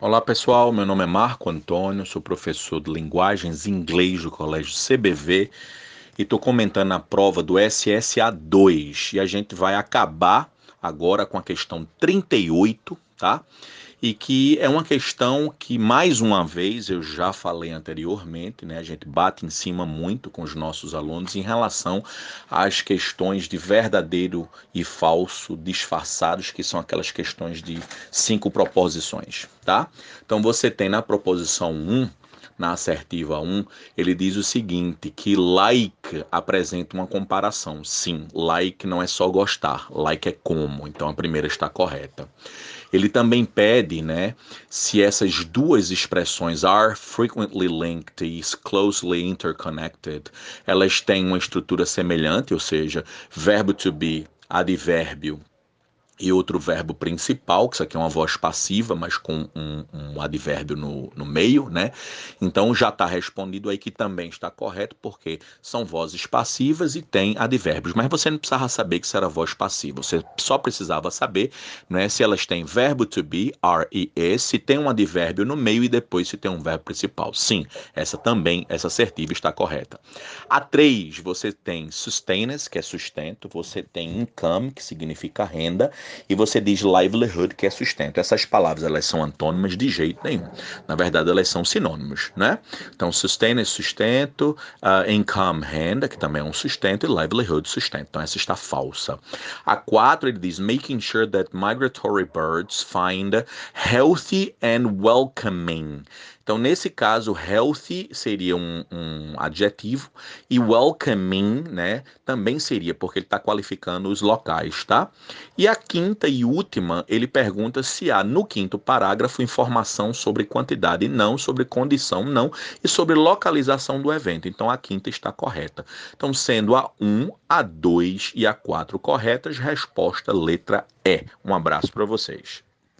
Olá pessoal, meu nome é Marco Antônio, sou professor de linguagens em inglês do Colégio CBV e estou comentando a prova do SSA 2 e a gente vai acabar agora com a questão 38, tá? e que é uma questão que, mais uma vez, eu já falei anteriormente, né? A gente bate em cima muito com os nossos alunos em relação às questões de verdadeiro e falso disfarçados, que são aquelas questões de cinco proposições, tá? Então você tem na proposição 1 na assertiva 1, ele diz o seguinte, que like apresenta uma comparação. Sim, like não é só gostar, like é como, então a primeira está correta. Ele também pede, né, se essas duas expressões are frequently linked e closely interconnected, elas têm uma estrutura semelhante, ou seja, verbo to be, advérbio e outro verbo principal, que isso aqui é uma voz passiva, mas com um, um advérbio no, no meio, né? Então já está respondido aí que também está correto, porque são vozes passivas e tem advérbios. Mas você não precisava saber que isso era voz passiva, você só precisava saber né, se elas têm verbo to be, are e is, se tem um advérbio no meio e depois se tem um verbo principal. Sim, essa também, essa assertiva está correta. A 3, você tem sustenance, que é sustento, você tem income, que significa renda, e você diz livelihood, que é sustento. Essas palavras, elas são antônimas de jeito nenhum. Na verdade, elas são sinônimos, né? Então, sustain é sustento, uh, income, renda, que também é um sustento, e livelihood, sustento. Então, essa está falsa. A 4, ele diz, making sure that migratory birds find healthy and welcoming então, nesse caso, healthy seria um, um adjetivo e welcoming, né, também seria, porque ele está qualificando os locais, tá? E a quinta e última, ele pergunta se há no quinto parágrafo informação sobre quantidade, não, sobre condição, não, e sobre localização do evento. Então, a quinta está correta. Então, sendo a 1, a 2 e a 4 corretas, resposta letra E. Um abraço para vocês.